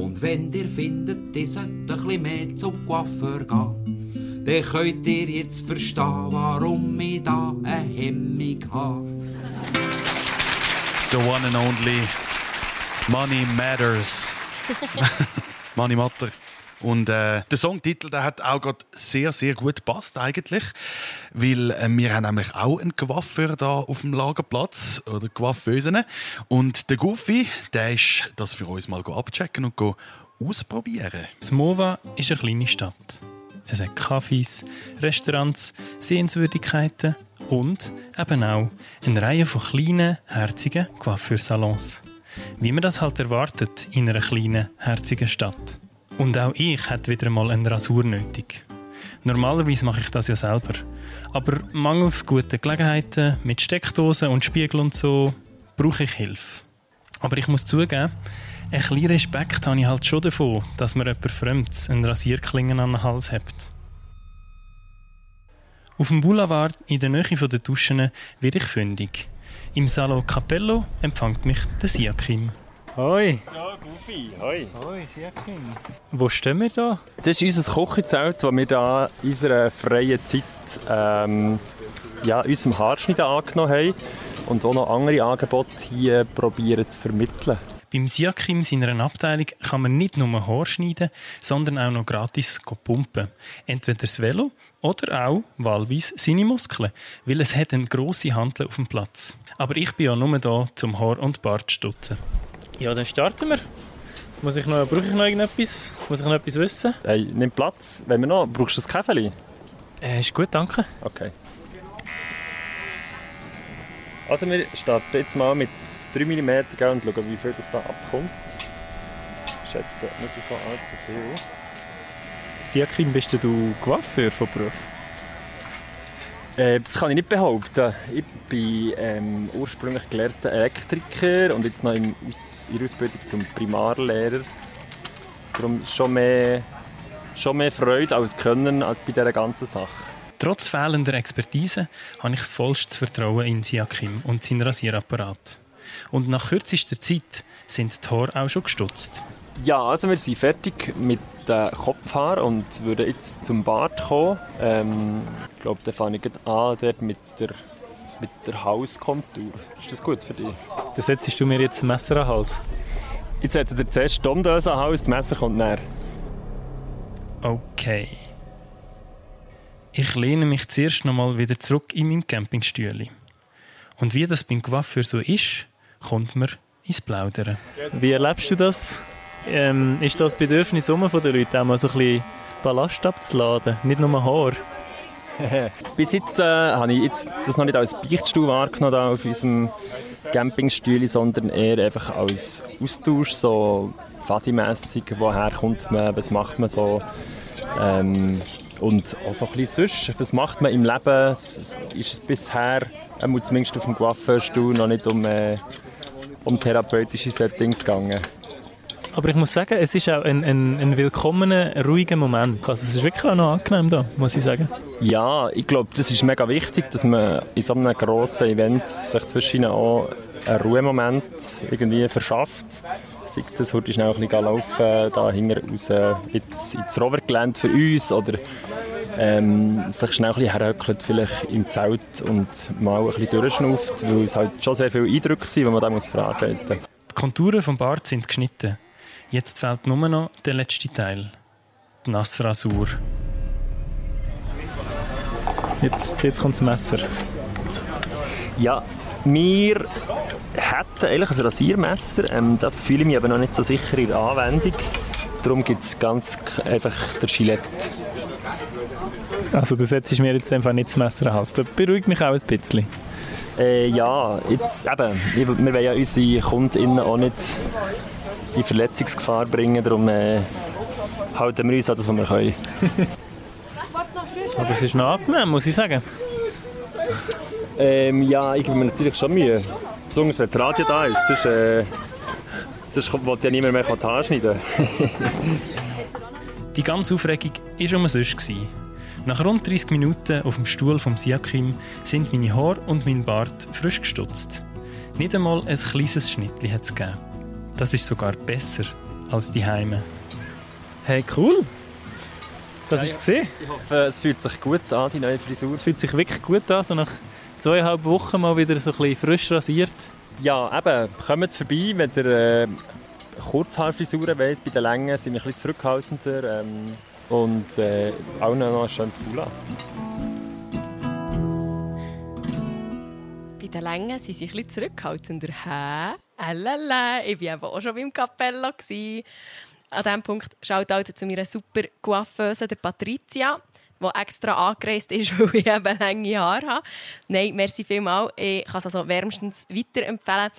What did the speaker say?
Und wenn ihr findet, ihr sollt ein bisschen mehr zum Coiffeur gehen, dann könnt ihr jetzt verstehen, warum ich da eine Hemmung habe. The one and only Money Matters. Money Matter. Und äh, der Songtitel der hat auch gerade sehr, sehr gut gepasst eigentlich, weil äh, wir haben nämlich auch einen Coiffeur da auf dem Lagerplatz oder Coiffeusen und der Goofy, der ist das für uns mal abchecken und ausprobieren. Smova ist eine kleine Stadt. Es hat Cafés, Restaurants, Sehenswürdigkeiten und eben auch eine Reihe von kleinen, herzigen Coiffeursalons. Wie man das halt erwartet in einer kleinen, herzigen Stadt. Und auch ich hätte wieder mal eine Rasur nötig. Normalerweise mache ich das ja selber. Aber mangels guter Gelegenheiten mit Steckdosen und Spiegel und so brauche ich Hilfe. Aber ich muss zugeben, ein bisschen Respekt habe ich halt schon davon, dass mir jemand Fremdes einen Rasierklingen an den Hals hat. Auf dem Boulevard in der Nähe der Duschen werde ich fündig. Im Salon Capello empfängt mich der Siakim. Hoi. Ja, Goofy, hoi. Hoi, Siakim. Wo stehen wir da? Das ist unser Kochenzelt, das wir da in unserer freien Zeit ähm, ja, unserem Haarschneiden angenommen haben und auch noch andere Angebote hier probieren zu vermitteln. Beim Siakim seiner Abteilung kann man nicht nur Haar schneiden, sondern auch noch gratis pumpen. Entweder das Velo oder auch wahlweise seine Muskeln, weil es hat eine grosse Handel auf dem Platz. Aber ich bin ja nur da zum Haar und Bart zu stutzen. Ja, dann starten wir. Muss ich noch, brauche ich noch irgendetwas? Muss ich noch etwas wissen? Hey, nimm Platz. Wenn wir noch, brauchst du ein Käferli? Äh, ist gut, danke. Okay. Also wir starten jetzt mal mit 3 mm und schauen, wie viel das da abkommt. Ich schätze nicht so allzu viel. Siakim, bist du Coiffeur von Beruf? Äh, das kann ich nicht behaupten. Ich bin ähm, ursprünglich gelehrter Elektriker und jetzt noch in, in Ausbildung zum Primarlehrer. Darum schon mehr, schon mehr Freude als Können bei dieser ganzen Sache. Trotz fehlender Expertise habe ich vollstes Vertrauen in Siakim und seinen Rasierapparat. Und nach kürzester Zeit sind die Haare auch schon gestutzt. Ja, also wir sind fertig mit den Kopfhaaren und würden jetzt zum Bart kommen. Ähm, ich glaube, da fange ich an dort mit der, mit der Hauskontur. Ist das gut für dich? Dann setzt du mir jetzt ein Messer an den Hals. Jetzt setzt ihr zuerst die Domdöse an den Hals, das Messer kommt näher. Okay. Ich lehne mich zuerst noch mal wieder zurück in meinem Campingstühle. Und wie das beim Coiffeur so ist, kommt mir ins Plaudern. Wie erlebst du das? Ähm, ist das Bedürfnis der Leute, auch mal so ein bisschen Ballast abzuladen, nicht nur Haar? Bis jetzt äh, habe ich jetzt das noch nicht als Beichtstuhl wahrgenommen auf unserem Campingstühle, sondern eher einfach als Austausch, so Fadi-mässig, woher kommt man, was macht man so. Ähm, und auch so ein bisschen sonst, was macht man im Leben? Es ist bisher, zumindest auf dem Coiffeurstuhl, noch nicht um, äh, um therapeutische Settings gegangen. Aber ich muss sagen, es ist auch ein, ein, ein willkommener, ruhiger Moment. Also es ist wirklich auch noch angenehm da, muss ich sagen. Ja, ich glaube, das ist mega wichtig, dass man in so einem grossen Event sich zwischen auch einen Ruhemoment irgendwie verschafft. Sei das heute schnell ein bisschen laufen, da hinten raus ins, ins Rovergelände für uns oder ähm, sich schnell ein bisschen herhöckelt, vielleicht im Zelt und mal ein bisschen durchschnauft, weil es halt schon sehr viele Eindrücke sind, die man da muss fragen muss. Die Konturen vom Bart sind geschnitten. Jetzt fehlt nur noch der letzte Teil. Die Nassrasur. Jetzt, jetzt kommt das Messer. Ja, wir hätten eigentlich ein Rasiermesser. Ähm, da fühle ich mich aber noch nicht so sicher in der Anwendung. Darum gibt es ganz einfach der Gillette. Also du setzt mir jetzt einfach nicht das Messer an Hals. Das beruhigt mich auch ein bisschen. Äh, ja, jetzt eben, wir wollen ja unsere KundInnen auch nicht in Verletzungsgefahr bringen. Darum äh, halten wir uns an das, was wir können. Aber es ist noch angenehm, muss ich sagen. Ähm, ja, ich gebe mir natürlich schon Mühe. Besonders wenn das Radio da ist. Sonst, äh, sonst will ja niemand mehr die Haare schneiden. die ganze Aufregung war umsonst. Nach rund 30 Minuten auf dem Stuhl vom Siakim sind meine Haare und mein Bart frisch gestutzt. Nicht einmal ein kleines Schnittchen hat es gegeben. Das ist sogar besser als die Heime. Hey, cool! Das ist gesehen. Ich hoffe, es fühlt sich gut an, die neue Frisur. Es fühlt sich wirklich gut an, so nach zweieinhalb Wochen mal wieder so ein bisschen frisch rasiert. Ja, eben, kommt vorbei, wenn ihr äh, Kurzhaarfrisuren wollt. Bei den Längen sind wir ein bisschen zurückhaltender. Ähm, und äh, auch noch ein schönes Bula. Bei den Längen sind sie ein bisschen zurückhaltender. Hä? Alala, ich war eben auch schon beim. Gewesen. An diesem Punkt schaut auch zu meiner super Coiffeuse, der Patricia, die extra angereist ist, weil ich eben lange Haare habe. Nein, merci vielmals. Ich kann es also wärmstens weiterempfehlen.